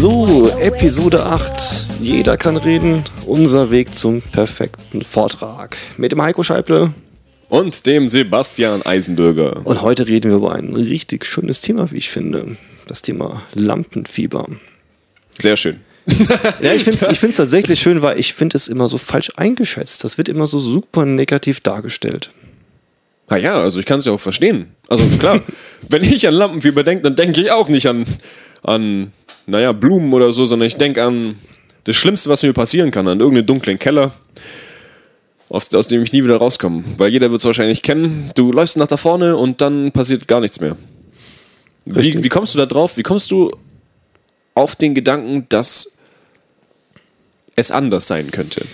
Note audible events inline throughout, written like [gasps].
So, Episode 8. Jeder kann reden. Unser Weg zum perfekten Vortrag. Mit dem Heiko Scheible. Und dem Sebastian Eisenbürger. Und heute reden wir über ein richtig schönes Thema, wie ich finde. Das Thema Lampenfieber. Sehr schön. [laughs] ja, ich finde es ich tatsächlich schön, weil ich finde es immer so falsch eingeschätzt. Das wird immer so super negativ dargestellt. Na ja, also ich kann es ja auch verstehen. Also klar, [laughs] wenn ich an Lampenfieber denke, dann denke ich auch nicht an, an, naja, Blumen oder so, sondern ich denke an das Schlimmste, was mir passieren kann, an irgendeinen dunklen Keller, aus, aus dem ich nie wieder rauskomme. Weil jeder wird es wahrscheinlich kennen. Du läufst nach da vorne und dann passiert gar nichts mehr. Wie, wie kommst du da drauf? Wie kommst du auf den Gedanken, dass es anders sein könnte?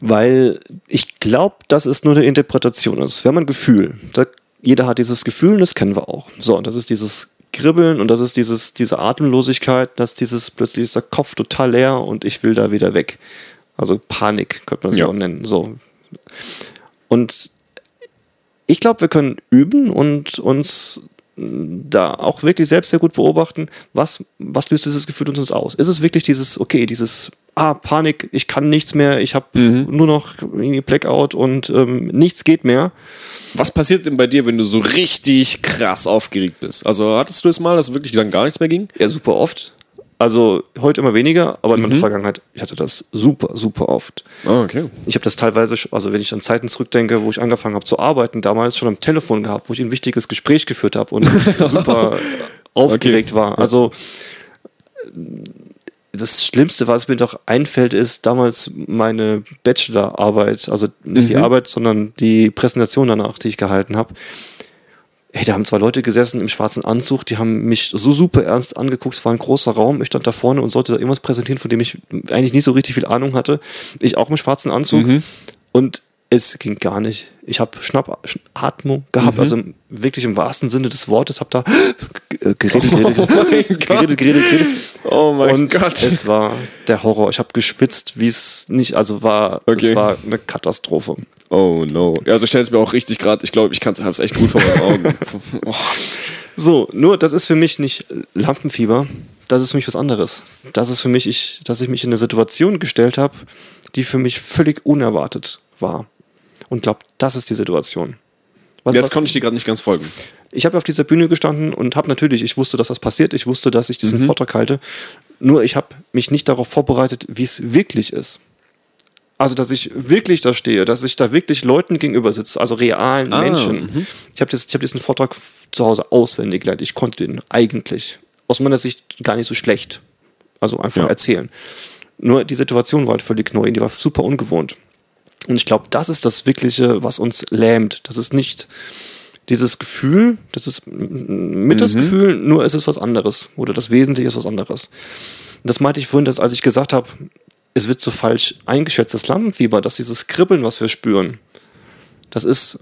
Weil ich glaube, dass es nur eine Interpretation ist. Wir haben ein Gefühl. Da, jeder hat dieses Gefühl und das kennen wir auch. So, und das ist dieses Kribbeln und das ist dieses, diese Atemlosigkeit, dass dieses plötzlich ist der Kopf total leer und ich will da wieder weg. Also Panik könnte man es ja. auch nennen. So. Und ich glaube, wir können üben und uns da auch wirklich selbst sehr gut beobachten, was, was löst dieses Gefühl uns aus? Ist es wirklich dieses, okay, dieses, ah, Panik, ich kann nichts mehr, ich habe mhm. nur noch irgendwie Blackout und ähm, nichts geht mehr? Was passiert denn bei dir, wenn du so richtig krass aufgeregt bist? Also hattest du es mal, dass wirklich dann gar nichts mehr ging? Ja, super oft. Also heute immer weniger, aber in mhm. meiner Vergangenheit, ich hatte das super, super oft. Oh, okay. Ich habe das teilweise, also wenn ich an Zeiten zurückdenke, wo ich angefangen habe zu arbeiten, damals schon am Telefon gehabt, wo ich ein wichtiges Gespräch geführt habe und [laughs] super aufgeregt okay. war. Also das Schlimmste, was mir doch einfällt, ist damals meine Bachelorarbeit, also nicht mhm. die Arbeit, sondern die Präsentation danach, die ich gehalten habe hey, da haben zwei Leute gesessen im schwarzen Anzug, die haben mich so super ernst angeguckt, es war ein großer Raum, ich stand da vorne und sollte da irgendwas präsentieren, von dem ich eigentlich nicht so richtig viel Ahnung hatte. Ich auch im schwarzen Anzug mhm. und es ging gar nicht. Ich habe Schnappatmung gehabt, mhm. also wirklich im wahrsten Sinne des Wortes, habe da geredet, [gasps] geredet, oh geredet, [laughs] geredet, geredet. Oh mein und Gott. Es war der Horror. Ich habe geschwitzt, wie es nicht, also war, okay. es war eine Katastrophe. Oh no. Ja, also stell es mir auch richtig gerade, ich glaube, ich habe es echt gut vor meinen Augen. [laughs] oh. So, nur das ist für mich nicht Lampenfieber, das ist für mich was anderes. Das ist für mich, ich, dass ich mich in eine Situation gestellt habe, die für mich völlig unerwartet war. Und glaube, das ist die Situation. Was, Jetzt was, konnte ich dir gerade nicht ganz folgen. Ich habe auf dieser Bühne gestanden und habe natürlich, ich wusste, dass das passiert, ich wusste, dass ich diesen mhm. Vortrag halte. Nur ich habe mich nicht darauf vorbereitet, wie es wirklich ist. Also, dass ich wirklich da stehe, dass ich da wirklich Leuten gegenüber sitze, also realen ah, Menschen. Mhm. Ich habe hab diesen Vortrag zu Hause auswendig gelernt. Ich konnte den eigentlich aus meiner Sicht gar nicht so schlecht. Also einfach ja. erzählen. Nur die Situation war halt völlig neu, die war super ungewohnt. Und ich glaube, das ist das Wirkliche, was uns lähmt. Das ist nicht dieses Gefühl, das ist mit mhm. das Gefühl, nur ist es was anderes. Oder das Wesentliche ist was anderes. Das meinte ich vorhin, dass als ich gesagt habe, es wird so falsch eingeschätzt, das Lampenfieber, dass dieses Kribbeln, was wir spüren, das ist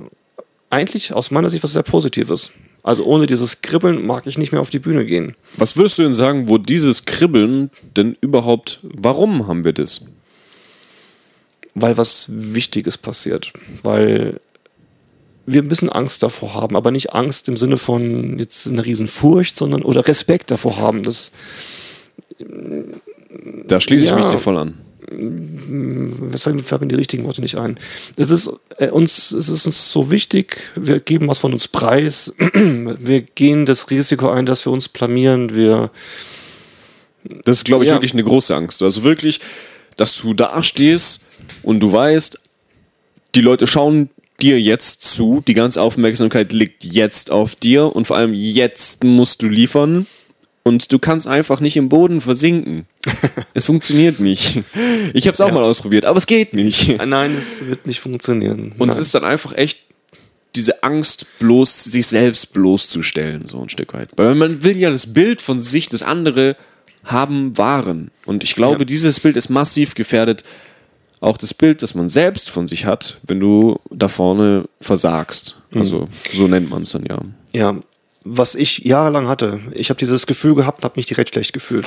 eigentlich aus meiner Sicht was sehr Positives. Also ohne dieses Kribbeln mag ich nicht mehr auf die Bühne gehen. Was würdest du denn sagen, wo dieses Kribbeln denn überhaupt, warum haben wir das? Weil was Wichtiges passiert. Weil wir ein bisschen Angst davor haben, aber nicht Angst im Sinne von jetzt eine Riesenfurcht, sondern oder Respekt davor haben. Das, da schließe ja, ich mich dir voll an. Was fallen mir die richtigen Worte nicht ein? Es ist, äh, uns, es ist uns so wichtig, wir geben was von uns preis, [clears throat] wir gehen das Risiko ein, dass wir uns blamieren, wir. Das ist, glaube ich, ja. wirklich eine große Angst. Also wirklich, dass du da stehst und du weißt, die Leute schauen dir jetzt zu, die ganze Aufmerksamkeit liegt jetzt auf dir und vor allem jetzt musst du liefern und du kannst einfach nicht im Boden versinken. [laughs] es funktioniert nicht. Ich habe es auch ja. mal ausprobiert, aber es geht nicht. Nein, es wird nicht funktionieren. Und Nein. es ist dann einfach echt diese Angst, bloß sich selbst bloßzustellen, so ein Stück weit. Weil man will ja das Bild von sich, das andere haben, wahren. Und ich glaube, ja. dieses Bild ist massiv gefährdet. Auch das Bild, das man selbst von sich hat, wenn du da vorne versagst. Also, mhm. so nennt man es dann ja. Ja, was ich jahrelang hatte. Ich habe dieses Gefühl gehabt und habe mich direkt schlecht gefühlt.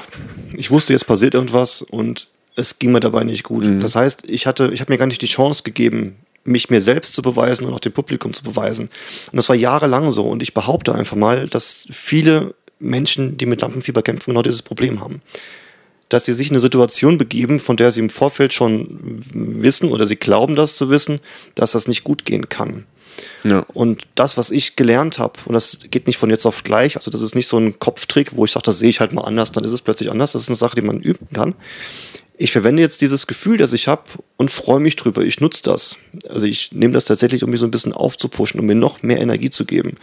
Ich wusste, jetzt passiert irgendwas und es ging mir dabei nicht gut. Mhm. Das heißt, ich hatte, ich habe mir gar nicht die Chance gegeben, mich mir selbst zu beweisen und auch dem Publikum zu beweisen. Und das war jahrelang so. Und ich behaupte einfach mal, dass viele Menschen, die mit Lampenfieber kämpfen, genau dieses Problem haben. dass sie sich in eine Situation begeben, von der sie im Vorfeld schon wissen oder sie glauben das zu wissen, dass das nicht gut gehen kann. Ja. Und das, was ich gelernt habe, und das geht nicht von jetzt auf gleich, also das ist nicht so ein Kopftrick, wo ich sage, das sehe ich halt mal anders, dann ist es plötzlich anders. Das ist eine Sache, die man üben kann. Ich verwende jetzt dieses Gefühl, das ich habe und freue mich drüber. Ich nutze das. Also ich nehme das tatsächlich, um mich so ein bisschen aufzupuschen, um mir noch mehr Energie zu geben.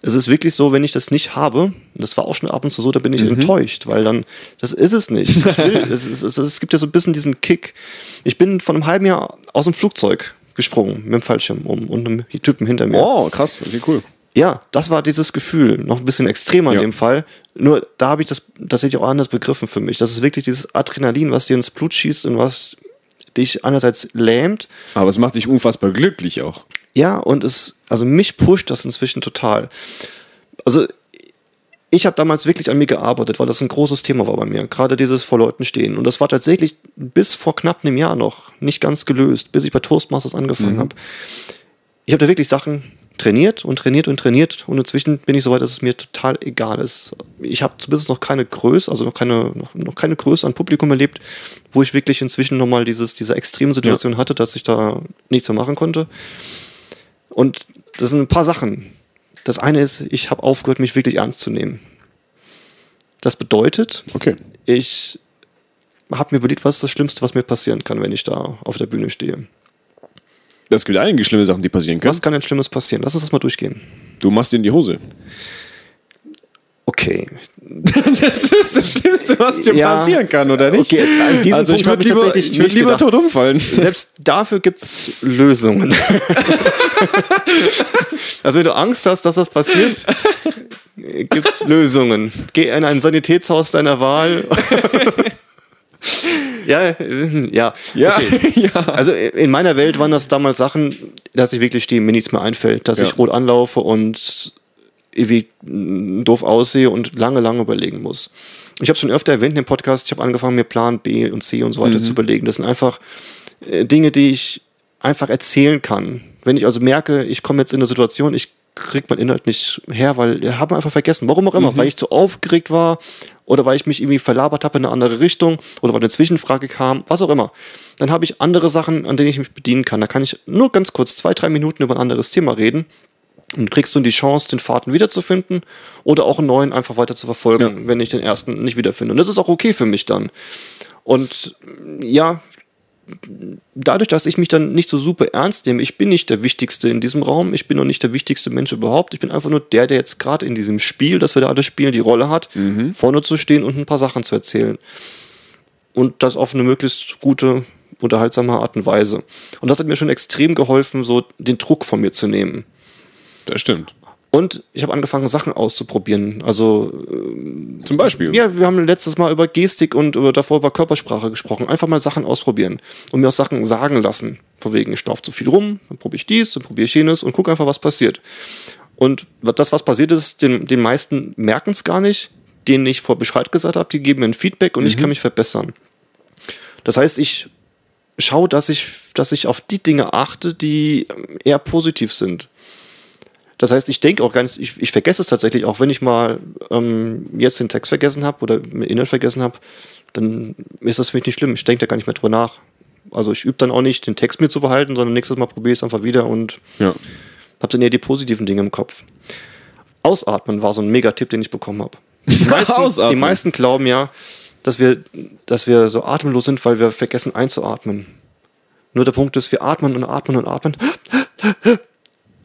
Es ist wirklich so, wenn ich das nicht habe, das war auch schon ab und zu so, da bin ich enttäuscht, weil dann, das ist es nicht. Will, [laughs] es, ist, es, es gibt ja so ein bisschen diesen Kick. Ich bin vor einem halben Jahr aus dem Flugzeug gesprungen mit dem Fallschirm um und einem Typen hinter mir. Oh, krass, okay, cool. Ja, das war dieses Gefühl, noch ein bisschen extremer in Ja. dem Fall. Nur da habe ich das tatsächlich auch anders begriffen für mich. Das ist wirklich dieses Adrenalin, was dir ins Blut schießt und was dich einerseits lähmt. Aber es macht dich unfassbar glücklich auch. Ja, und es, also mich pusht das inzwischen total. Also ich habe damals wirklich an mir gearbeitet, weil das ein großes Thema war bei mir. Gerade dieses vor Leuten stehen. Und das war tatsächlich bis vor knapp einem Jahr noch nicht ganz gelöst, bis ich bei Toastmasters angefangen habe. Ich habe da wirklich Sachen trainiert und trainiert und trainiert und inzwischen bin ich so weit, dass es mir total egal ist. Ich habe zumindest noch keine Größe, also noch keine, noch, noch keine Größe an Publikum erlebt, wo ich wirklich inzwischen nochmal dieses, diese extreme Situation hatte, dass ich da nichts mehr machen konnte. Und das sind ein paar Sachen. Das eine ist, ich habe aufgehört, mich wirklich ernst zu nehmen. Das bedeutet, Okay. ich habe mir überlegt, was ist das Schlimmste, was mir passieren kann, wenn ich da auf der Bühne stehe. Es gibt einige schlimme Sachen, die passieren können. Was kann denn Schlimmes passieren? Lass uns das mal durchgehen. Du machst dir in die Hose. Okay. [laughs] Das ist das Schlimmste, was dir Ja. passieren kann, oder nicht? Okay, an diesem also ich Punkt hab würde ich lieber, tatsächlich ich würd nicht lieber gedacht. tot umfallen. Selbst dafür gibt es Lösungen. [laughs] also wenn du Angst hast, dass das passiert, gibt es Lösungen. Geh in ein Sanitätshaus deiner Wahl. [laughs] ja, ja. Ja, Okay. [laughs] ja. Also in meiner Welt waren das damals Sachen, dass ich wirklich stehe, mir nichts mehr einfällt, dass Ja. ich rot anlaufe und irgendwie doof aussehe und lange, lange überlegen muss. Ich habe schon öfter erwähnt in dem Podcast, ich habe angefangen, mir Plan B und C und so weiter zu überlegen. Das sind einfach äh, Dinge, die ich einfach erzählen kann. Wenn ich also merke, ich komme jetzt in eine Situation, ich krieg meinen Inhalt nicht her, weil ich habe einfach vergessen. Warum auch immer, weil ich zu aufgeregt war oder weil ich mich irgendwie verlabert habe in eine andere Richtung oder weil eine Zwischenfrage kam, was auch immer. Dann habe ich andere Sachen, an denen ich mich bedienen kann. Da kann ich nur ganz kurz zwei, drei Minuten über ein anderes Thema reden und kriegst du die Chance, den Faden wiederzufinden oder auch einen neuen einfach weiter zu verfolgen, wenn ich den ersten nicht wiederfinde. Und das ist auch okay für mich dann. Und ja, dadurch, dass ich mich dann nicht so super ernst nehme, ich bin nicht der Wichtigste in diesem Raum, ich bin noch nicht der wichtigste Mensch überhaupt, ich bin einfach nur der, der jetzt gerade in diesem Spiel, das wir da alle spielen, die Rolle hat, vorne zu stehen und ein paar Sachen zu erzählen. Und das auf eine möglichst gute, unterhaltsame Art und Weise. Und das hat mir schon extrem geholfen, so den Druck von mir zu nehmen. Das stimmt. Und ich habe angefangen, Sachen auszuprobieren. Also, Zum Beispiel. ja, wir haben letztes Mal über Gestik und über, davor über Körpersprache gesprochen. Einfach mal Sachen ausprobieren und mir auch Sachen sagen lassen. Von wegen, ich laufe zu viel rum, dann probiere ich dies, dann probiere ich jenes und gucke einfach, was passiert. Und das, was passiert ist, den, den meisten merken es gar nicht, denen ich vor Bescheid gesagt habe, die geben mir ein Feedback und ich kann mich verbessern. Das heißt, ich schaue, dass ich, dass ich auf die Dinge achte, die eher positiv sind. Das heißt, ich denke auch gar nicht, ich, ich vergesse es tatsächlich auch, wenn ich mal ähm, jetzt den Text vergessen habe oder den Inhalt vergessen habe, dann ist das für mich nicht schlimm. Ich denke da gar nicht mehr drüber nach. Also ich übe dann auch nicht, den Text mir zu behalten, sondern nächstes Mal probiere ich es einfach wieder und Ja. habe dann eher die positiven Dinge im Kopf. Ausatmen war so ein Megatipp, den ich bekommen habe. [laughs] Die meisten, die meisten glauben ja, dass wir, dass wir so atemlos sind, weil wir vergessen einzuatmen. Nur der Punkt ist, wir atmen und atmen und atmen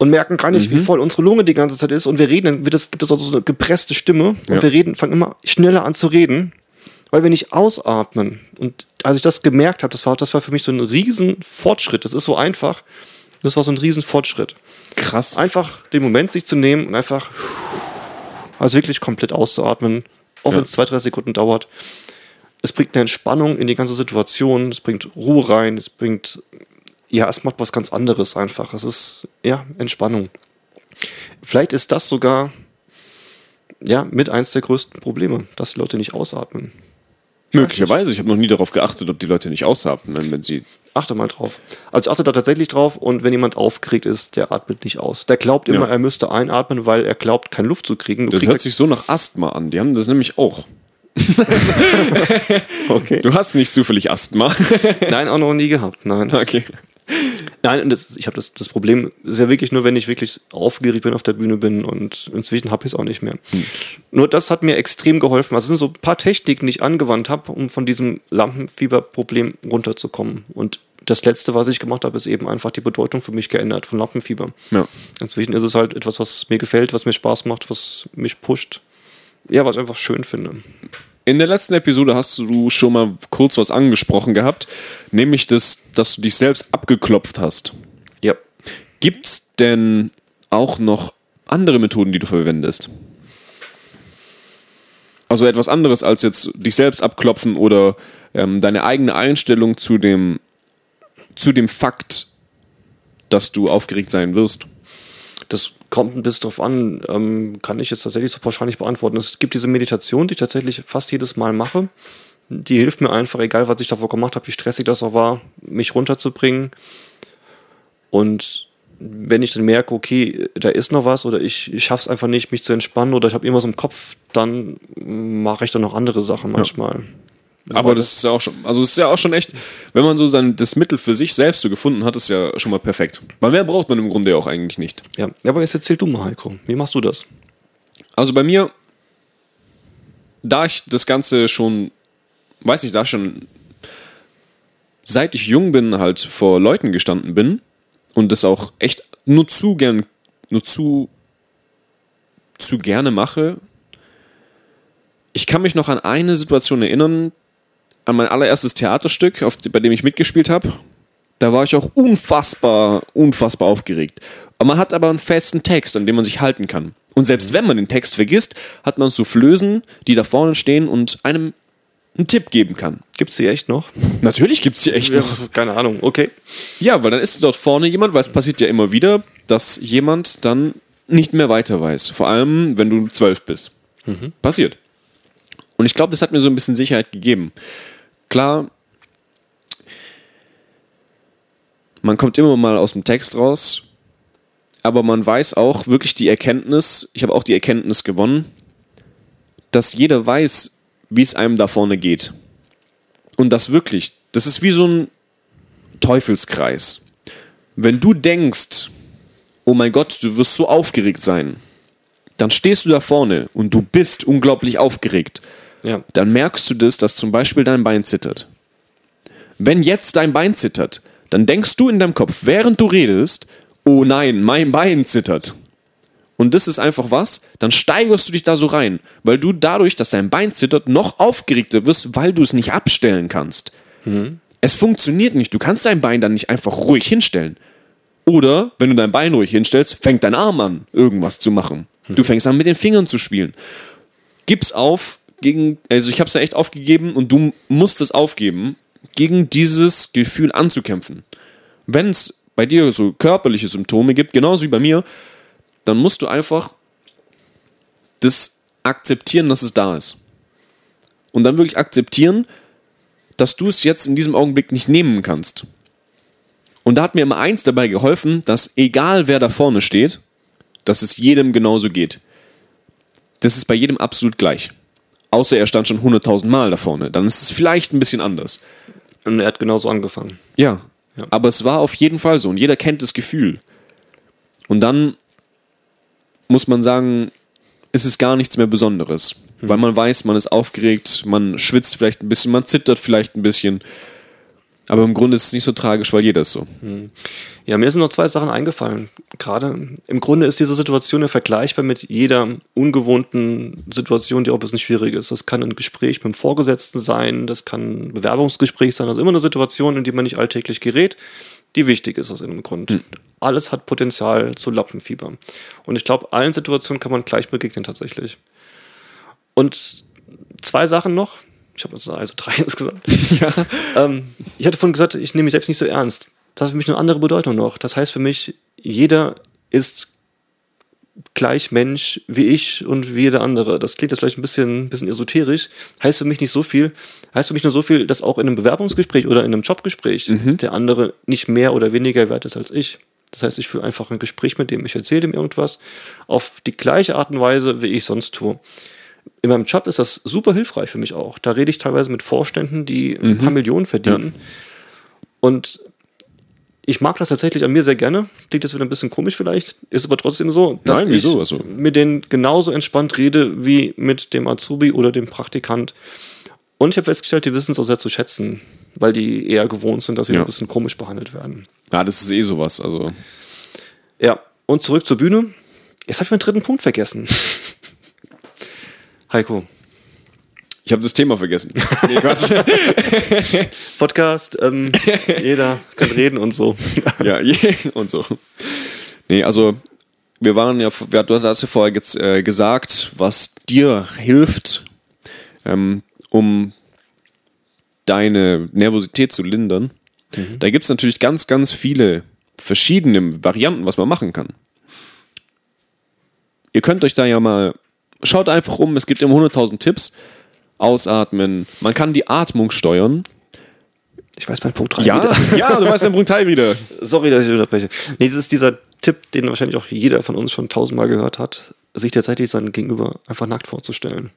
und merken gar nicht, wie Mhm. voll unsere Lunge die ganze Zeit ist. Und wir reden, dann wird es, gibt es also so eine gepresste Stimme und Ja. wir reden, fangen immer schneller an zu reden, weil wir nicht ausatmen. Und als ich das gemerkt habe, das war, das war für mich so ein riesen Fortschritt. Das ist so einfach. Das war so ein riesen Fortschritt. Krass. Einfach den Moment sich zu nehmen und einfach also wirklich komplett auszuatmen, auch Ja. wenn es zwei, drei Sekunden dauert. Es bringt eine Entspannung in die ganze Situation, es bringt Ruhe rein, es bringt, ja, es macht was ganz anderes einfach. Es ist, ja, Entspannung. Vielleicht ist das sogar, ja, mit eins der größten Probleme, dass die Leute nicht ausatmen. Möglicherweise. Ich habe noch nie darauf geachtet, ob die Leute nicht ausatmen, wenn sie. Achte mal drauf. Also achte da tatsächlich drauf und wenn jemand aufgeregt ist, der atmet nicht aus. Der glaubt immer, Ja. er müsste einatmen, weil er glaubt, keine Luft zu kriegen. Du Das hört sich so nach Asthma an. Die haben das nämlich auch. [laughs] Okay. Du hast nicht zufällig Asthma. Nein, auch noch nie gehabt. Nein. okay. Nein, das, ich habe das, das Problem ist ja wirklich nur, wenn ich wirklich aufgeregt bin, auf der Bühne bin und inzwischen habe ich es auch nicht mehr. Nur das hat mir extrem geholfen. Also es sind so ein paar Techniken, die ich angewandt habe, um von diesem Lampenfieberproblem runterzukommen. Und das letzte, was ich gemacht habe, ist eben einfach die Bedeutung für mich geändert von Lampenfieber. Ja. Inzwischen ist es halt etwas, was mir gefällt, was mir Spaß macht, was mich pusht. Ja, was ich einfach schön finde. In der letzten Episode hast du schon mal kurz was angesprochen gehabt, nämlich das, dass du dich selbst abgeklopft hast. Ja. Gibt's denn auch noch andere Methoden, die du verwendest? Also etwas anderes als jetzt dich selbst abklopfen oder ähm, deine eigene Einstellung zu dem, zu dem Fakt, dass du aufgeregt sein wirst. Das kommt ein bisschen drauf an, ähm, kann ich jetzt tatsächlich so pauschal nicht beantworten. Es gibt diese Meditation, die ich tatsächlich fast jedes Mal mache. Die hilft mir einfach, egal was ich davor gemacht habe, wie stressig das auch war, mich runterzubringen. Und wenn ich dann merke, okay, da ist noch was oder ich, ich schaffe es einfach nicht, mich zu entspannen oder ich habe irgendwas im Kopf, dann mache ich dann noch andere Sachen manchmal. Aber das ist ja auch schon, also es ist ja auch schon echt, wenn man so sein, das Mittel für sich selbst so gefunden hat, ist ja schon mal perfekt. Weil mehr braucht man im Grunde ja auch eigentlich nicht. Ja, aber jetzt erzähl du mal, Heiko. Wie machst du das? Also bei mir, da ich das Ganze schon, weiß nicht, da ich schon seit ich jung bin, halt vor Leuten gestanden bin und das auch echt nur zu gern, nur zu, zu gerne mache. Ich kann mich noch an eine Situation erinnern, an mein allererstes Theaterstück, auf, bei dem ich mitgespielt habe. Da war ich auch unfassbar, unfassbar aufgeregt. Aber man hat aber einen festen Text, an dem man sich halten kann. Und selbst wenn man den Text vergisst, hat man Soufflösen, die da vorne stehen und einem einen Tipp geben kann. Gibt's die echt noch? Natürlich gibt es die echt noch. keine Ahnung. Okay. Ja, weil dann ist dort vorne jemand, weil es passiert ja immer wieder, dass jemand dann nicht mehr weiter weiß. Vor allem, wenn du zwölf bist. Passiert. Und ich glaube, das hat mir so ein bisschen Sicherheit gegeben. Klar, man kommt immer mal aus dem Text raus, aber man weiß auch wirklich die Erkenntnis, ich habe auch die Erkenntnis gewonnen, dass jeder weiß, wie es einem da vorne geht. Und das wirklich, das ist wie so ein Teufelskreis. Wenn du denkst, oh mein Gott, du wirst so aufgeregt sein, dann stehst du da vorne und du bist unglaublich aufgeregt. Ja. Dann merkst du das, dass zum Beispiel dein Bein zittert. Wenn jetzt dein Bein zittert, dann denkst du in deinem Kopf, während du redest, oh nein, mein Bein zittert. Und das ist einfach was, dann steigerst du dich da so rein, weil du dadurch, dass dein Bein zittert, noch aufgeregter wirst, weil du es nicht abstellen kannst. Es funktioniert nicht. Du kannst dein Bein dann nicht einfach ruhig hinstellen. Oder, wenn du dein Bein ruhig hinstellst, fängt dein Arm an, irgendwas zu machen. Du fängst an, mit den Fingern zu spielen. Gib's auf gegen, also ich hab's ja echt aufgegeben und du musst es aufgeben, gegen dieses Gefühl anzukämpfen. Wenn es bei dir so körperliche Symptome gibt, genauso wie bei mir, dann musst du einfach das akzeptieren, dass es da ist. Und dann wirklich akzeptieren, dass du es jetzt in diesem Augenblick nicht nehmen kannst. Und da hat mir immer eins dabei geholfen, dass egal wer da vorne steht, dass es jedem genauso geht. Das ist bei jedem absolut gleich. Außer er stand schon 100.000 Mal da vorne. Dann ist es vielleicht ein bisschen anders. Und er hat genauso angefangen. Ja. Ja. Aber es war auf jeden Fall so und jeder kennt das Gefühl. Und dann muss man sagen, ist es gar nichts mehr Besonderes. Weil man weiß, man ist aufgeregt, man schwitzt vielleicht ein bisschen, man zittert vielleicht ein bisschen. Aber im Grunde ist es nicht so tragisch, weil jeder ist so. Ja, mir sind noch zwei Sachen eingefallen. Gerade im Grunde ist diese Situation ja vergleichbar mit jeder ungewohnten Situation, die auch ein bisschen schwierig ist. Das kann ein Gespräch mit dem Vorgesetzten sein, das kann ein Bewerbungsgespräch sein, also immer eine Situation, in die man nicht alltäglich gerät, die wichtig ist aus irgendeinem Grund. Alles hat Potenzial zu Lappenfieber. Und ich glaube, allen Situationen kann man gleich begegnen tatsächlich. Und zwei Sachen noch. Ich habe also [laughs] drei insgesamt. ähm, ich hatte vorhin gesagt, ich nehme mich selbst nicht so ernst. Das hat für mich eine andere Bedeutung noch. Das heißt für mich, jeder ist gleich Mensch wie ich und wie jeder andere. Das klingt jetzt vielleicht ein bisschen, bisschen esoterisch. Heißt für mich nicht so viel. Heißt für mich nur so viel, dass auch in einem Bewerbungsgespräch oder in einem Jobgespräch der andere nicht mehr oder weniger wert ist als ich. Das heißt, ich führe einfach ein Gespräch mit dem, ich erzähle dem irgendwas auf die gleiche Art und Weise, wie ich sonst tue. In meinem Job ist das super hilfreich für mich auch. Da rede ich teilweise mit Vorständen, die ein paar Millionen verdienen. Und ich mag das tatsächlich an mir sehr gerne. Klingt jetzt wieder ein bisschen komisch vielleicht, ist aber trotzdem so, dass Nein, wieso? ich Also- mit denen genauso entspannt rede wie mit dem Azubi oder dem Praktikant. Und ich habe festgestellt, die wissen es auch sehr zu schätzen, weil die eher gewohnt sind, dass sie Ja. ein bisschen komisch behandelt werden. Ja, das ist eh sowas. Also, Ja, und zurück zur Bühne. Jetzt habe ich meinen dritten Punkt vergessen. Heiko, ich habe das Thema vergessen. [laughs] Nee, Quatsch. [laughs] Podcast, ähm, jeder kann reden und so. [laughs] ja, und so. Nee, also, wir waren ja, du hast ja vorher gez- äh, gesagt, was dir hilft, ähm, um deine Nervosität zu lindern. Da gibt es natürlich ganz, ganz viele verschiedene Varianten, was man machen kann. Ihr könnt euch da ja mal, schaut einfach um, es gibt immer 100.000 Tipps. Ausatmen, man kann die Atmung steuern. Ich weiß meinen Punkt 3 Ja, wieder. [laughs] ja, du weißt den Punkt Teil wieder. Sorry, dass ich unterbreche. Nee, das ist dieser Tipp, den wahrscheinlich auch jeder von uns schon tausendmal gehört hat, sich tatsächlich sein Gegenüber einfach nackt vorzustellen.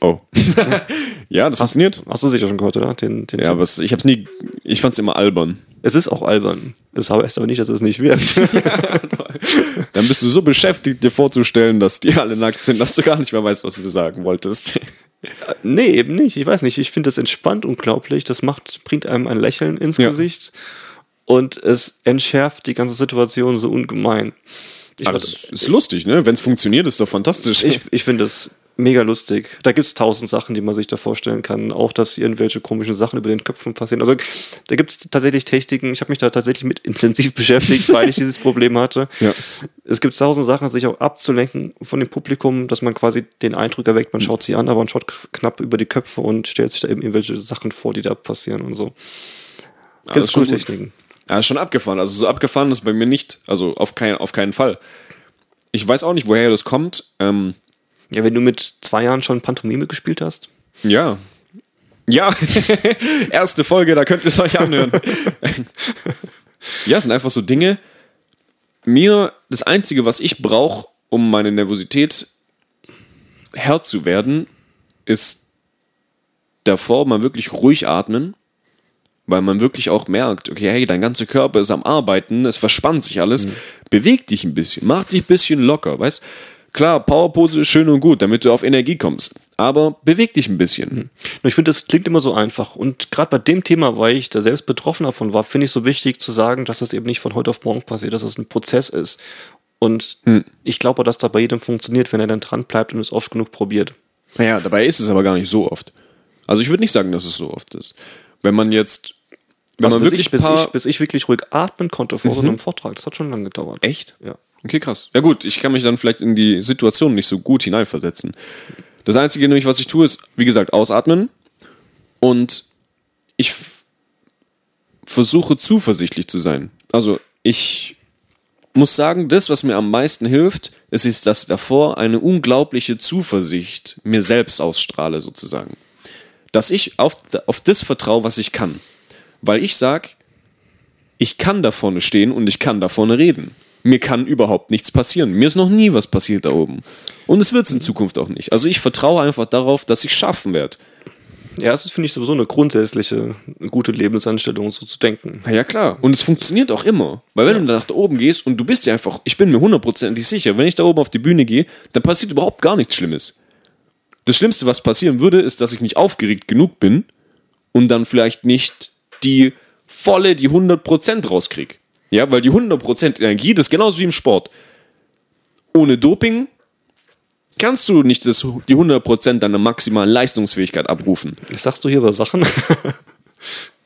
Oh. [laughs] ja, das funktioniert. Hast du sicher schon gehört, oder? Den, den Ja, Tipp. aber es, ich hab's nie, ich fand's immer albern. Es ist auch albern. Das heißt aber nicht, dass es nicht wirkt. [laughs] Dann bist du so beschäftigt, dir vorzustellen, dass die alle nackt sind, dass du gar nicht mehr weißt, was du sagen wolltest. nee, eben nicht. Ich weiß nicht. Ich finde das entspannt unglaublich. Das macht, bringt einem ein Lächeln ins Ja. Gesicht und es entschärft die ganze Situation so ungemein. Ich, Aber das ist lustig, ne? Wenn es funktioniert, ist doch fantastisch. ich, ich finde es mega lustig. Da gibt es tausend Sachen, die man sich da vorstellen kann. Auch, dass irgendwelche komischen Sachen über den Köpfen passieren. Also da gibt es tatsächlich Techniken. Ich habe mich da tatsächlich mit intensiv [laughs] beschäftigt, weil ich dieses Problem hatte. Ja. Es gibt tausend Sachen, sich auch abzulenken von dem Publikum, dass man quasi den Eindruck erweckt, man schaut sie an, aber man schaut knapp über die Köpfe und stellt sich da eben irgendwelche Sachen vor, die da passieren und so. Gibt es coole. Techniken. Ja, ist schon abgefahren. Also so abgefahren ist bei mir nicht. Also auf, kein, auf keinen Fall. Ich weiß auch nicht, woher das kommt. Ähm, Ja, wenn du mit zwei Jahren schon Pantomime gespielt hast. ja. Ja, [laughs] erste Folge, da könnt ihr es euch anhören. [laughs] ja, es sind einfach so Dinge. Mir, das Einzige, was ich brauche, um meine Nervosität Herr zu werden, ist davor mal wirklich ruhig atmen, weil man wirklich auch merkt, okay, hey, dein ganzer Körper ist am Arbeiten, es verspannt sich alles, beweg dich ein bisschen, mach dich ein bisschen locker, weißt? Klar, Powerpose ist schön und gut, damit du auf Energie kommst, aber beweg dich ein bisschen. Nur Ich finde, das klingt immer so einfach. Und gerade bei dem Thema, weil ich da selbst betroffen davon war, finde ich so wichtig zu sagen, dass das eben nicht von heute auf morgen passiert, dass das ein Prozess ist. Und ich glaube, dass da bei jedem funktioniert, wenn er dann dran bleibt und es oft genug probiert. Naja, dabei ist es aber gar nicht so oft. Also ich würde nicht sagen, dass es so oft ist. Wenn man jetzt, wenn Also man bis, wirklich ich, bis, ich, bis ich wirklich ruhig atmen konnte vor so einem Vortrag, das hat schon lange gedauert. Echt? Ja. Okay, krass. Ja gut, ich kann mich dann vielleicht in die Situation nicht so gut hineinversetzen. Das Einzige nämlich, was ich tue, ist, wie gesagt, ausatmen und ich versuche zuversichtlich zu sein. Also ich muss sagen, das, was mir am meisten hilft, es ist, dass davor eine unglaubliche Zuversicht mir selbst ausstrahle, sozusagen. Dass ich auf, auf das vertraue, was ich kann. Weil ich sage, ich kann da vorne stehen und ich kann da vorne reden. Mir kann überhaupt nichts passieren. Mir ist noch nie was passiert da oben. Und es wird es in Zukunft auch nicht. Also ich vertraue einfach darauf, dass ich es schaffen werde. Ja, das ist, finde ich, sowieso eine grundsätzliche gute Lebensanstellung, so zu denken. Na ja, klar. Und es funktioniert auch immer. Weil wenn du da nach da oben gehst und du bist ja einfach, ich bin mir hundertprozentig sicher, wenn ich da oben auf die Bühne gehe, dann passiert überhaupt gar nichts Schlimmes. Das Schlimmste, was passieren würde, ist, dass ich nicht aufgeregt genug bin und dann vielleicht nicht die volle, die 100% rauskriege. Ja, weil die 100% Energie, das ist genauso wie im Sport. Ohne Doping kannst du nicht das, die 100% deiner maximalen Leistungsfähigkeit abrufen. Was sagst du hier über Sachen? [laughs]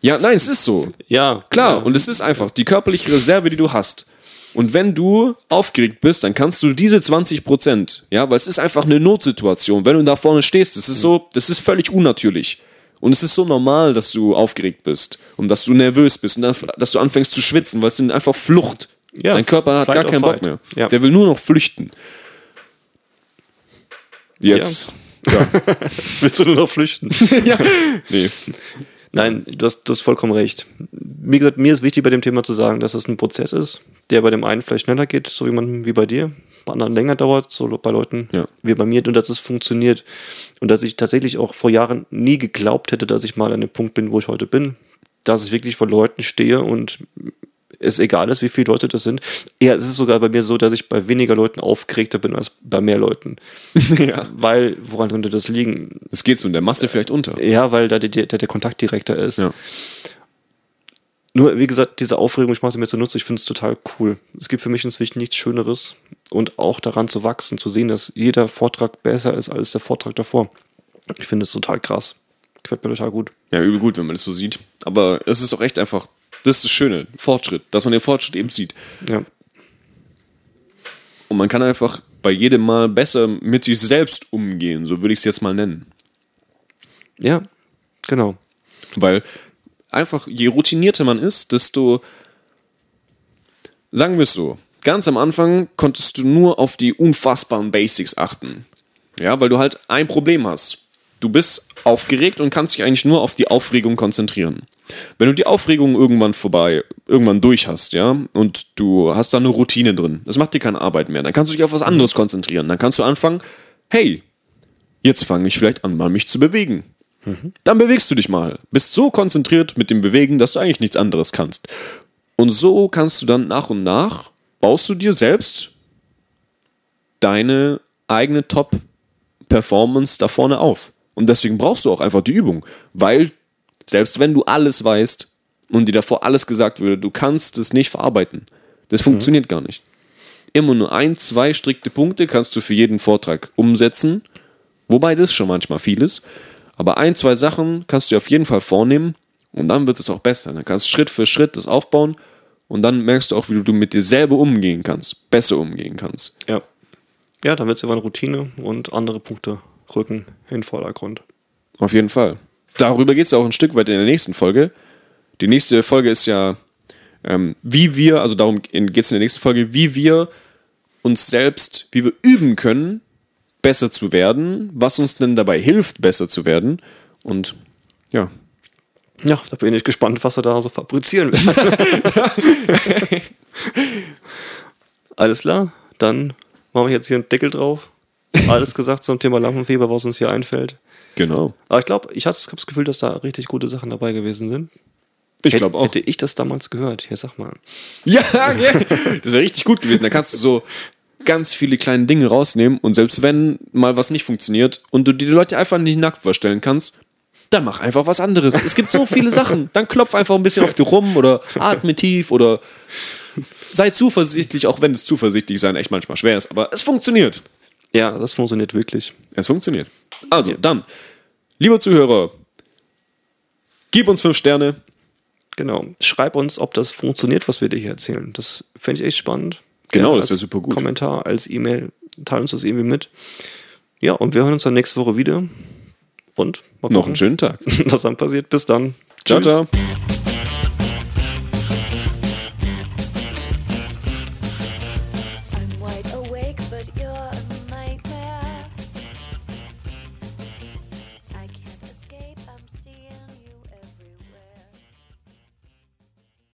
Ja, nein, es ist so. ja, Klar, Ja. und es ist einfach die körperliche Reserve, die du hast. Und wenn du aufgeregt bist, dann kannst du diese 20 Prozent, ja, weil es ist einfach eine Notsituation. Wenn du da vorne stehst, das ist so, das ist völlig unnatürlich. Und es ist so normal, dass du aufgeregt bist und dass du nervös bist und dann, dass du anfängst zu schwitzen, weil es sind einfach Flucht. Ja, Dein Körper hat gar keinen Bock mehr. Ja. Der will nur noch flüchten. Jetzt. Ja. [laughs] Willst du nur noch flüchten? [laughs] ja. Nee. Nein, du hast, du hast vollkommen recht. Wie gesagt, mir ist wichtig bei dem Thema zu sagen, dass es ein Prozess ist, der bei dem einen vielleicht schneller geht, so man wie bei dir. Bei anderen länger dauert, so bei Leuten Ja. wie bei mir, und dass es funktioniert. Und dass ich tatsächlich auch vor Jahren nie geglaubt hätte, dass ich mal an dem Punkt bin, wo ich heute bin. Dass ich wirklich vor Leuten stehe und es egal ist, wie viele Leute das sind. Eher es ist sogar bei mir so, dass ich bei weniger Leuten aufgeregter bin als bei mehr Leuten. [laughs] ja. Weil, woran könnte das liegen? Es geht so in der Masse vielleicht unter. Ja, weil da der, der, der Kontakt direkter ist. Ja. Nur, wie gesagt, diese Aufregung, ich mache sie mir zunutze, ich finde es total cool. Es gibt für mich inzwischen nichts Schöneres und auch daran zu wachsen, zu sehen, dass jeder Vortrag besser ist als der Vortrag davor. Ich finde es total krass. Gefällt mir total gut. Ja, übel gut, wenn man das so sieht. Aber es ist auch echt einfach, das ist das Schöne, Fortschritt, dass man den Fortschritt eben sieht. Ja. Und man kann einfach bei jedem Mal besser mit sich selbst umgehen, so würde ich es jetzt mal nennen. Ja, genau. Weil einfach, je routinierter man ist, desto, sagen wir es so, ganz am Anfang konntest du nur auf die unfassbaren Basics achten. Ja, weil du halt ein Problem hast. Du bist aufgeregt und kannst dich eigentlich nur auf die Aufregung konzentrieren. Wenn du die Aufregung irgendwann vorbei, irgendwann durch hast, ja, und du hast da eine Routine drin, das macht dir keine Arbeit mehr, dann kannst du dich auf was anderes konzentrieren. Dann kannst du anfangen, hey, jetzt fange ich vielleicht an, mal mich zu bewegen. Dann bewegst du dich mal. Bist so konzentriert mit dem Bewegen, dass du eigentlich nichts anderes kannst. Und so kannst du dann nach und nach, baust du dir selbst deine eigene Top-Performance da vorne auf. Und deswegen brauchst du auch einfach die Übung. Weil, selbst wenn du alles weißt und dir davor alles gesagt würde, du kannst es nicht verarbeiten. Das funktioniert gar nicht. Immer nur ein, zwei strikte Punkte kannst du für jeden Vortrag umsetzen. Wobei das schon manchmal viel ist. Aber ein, zwei Sachen kannst du dir auf jeden Fall vornehmen und dann wird es auch besser. Dann kannst du Schritt für Schritt das aufbauen und dann merkst du auch, wie du mit dir selber umgehen kannst, besser umgehen kannst. Ja. Ja, dann wird es irgendwann Routine und andere Punkte rücken in den Vordergrund. Auf jeden Fall. Darüber geht es auch ein Stück weit in der nächsten Folge. Die nächste Folge ist ja, ähm, wie wir, also darum geht es in der nächsten Folge, wie wir uns selbst, wie wir üben können, besser zu werden, was uns denn dabei hilft, besser zu werden. Und ja, Ja, da bin ich gespannt, was er da so fabrizieren wird. [laughs] Alles klar, dann machen wir jetzt hier einen Deckel drauf. Alles gesagt zum Thema Lampenfieber, was uns hier einfällt. genau. Aber ich glaube, ich hatte das Gefühl, dass da richtig gute Sachen dabei gewesen sind. Ich glaube auch. Hätte ich das damals gehört, hier sag mal. Ja, [laughs] ja. Das wäre richtig gut gewesen. Da kannst du so ganz viele kleine Dinge rausnehmen und selbst wenn mal was nicht funktioniert und du die Leute einfach nicht nackt vorstellen kannst, dann mach einfach was anderes. Es gibt so viele Sachen. Dann klopf einfach ein bisschen auf die rum oder atme tief oder sei zuversichtlich, auch wenn es zuversichtlich sein echt manchmal schwer ist. Aber es funktioniert. Ja, das funktioniert wirklich. Es funktioniert. Also, dann, lieber Zuhörer, gib uns fünf Sterne. Genau. Schreib uns, ob das funktioniert, was wir dir hier erzählen. Das fände ich echt spannend. Genau, das wär als super gut. Kommentar, als E-Mail. Teil uns das irgendwie mit. Ja, und wir hören uns dann nächste Woche wieder. Und Noch einen schönen Tag. [laughs] was dann passiert. Bis dann. Ciao, Tschüss. ciao.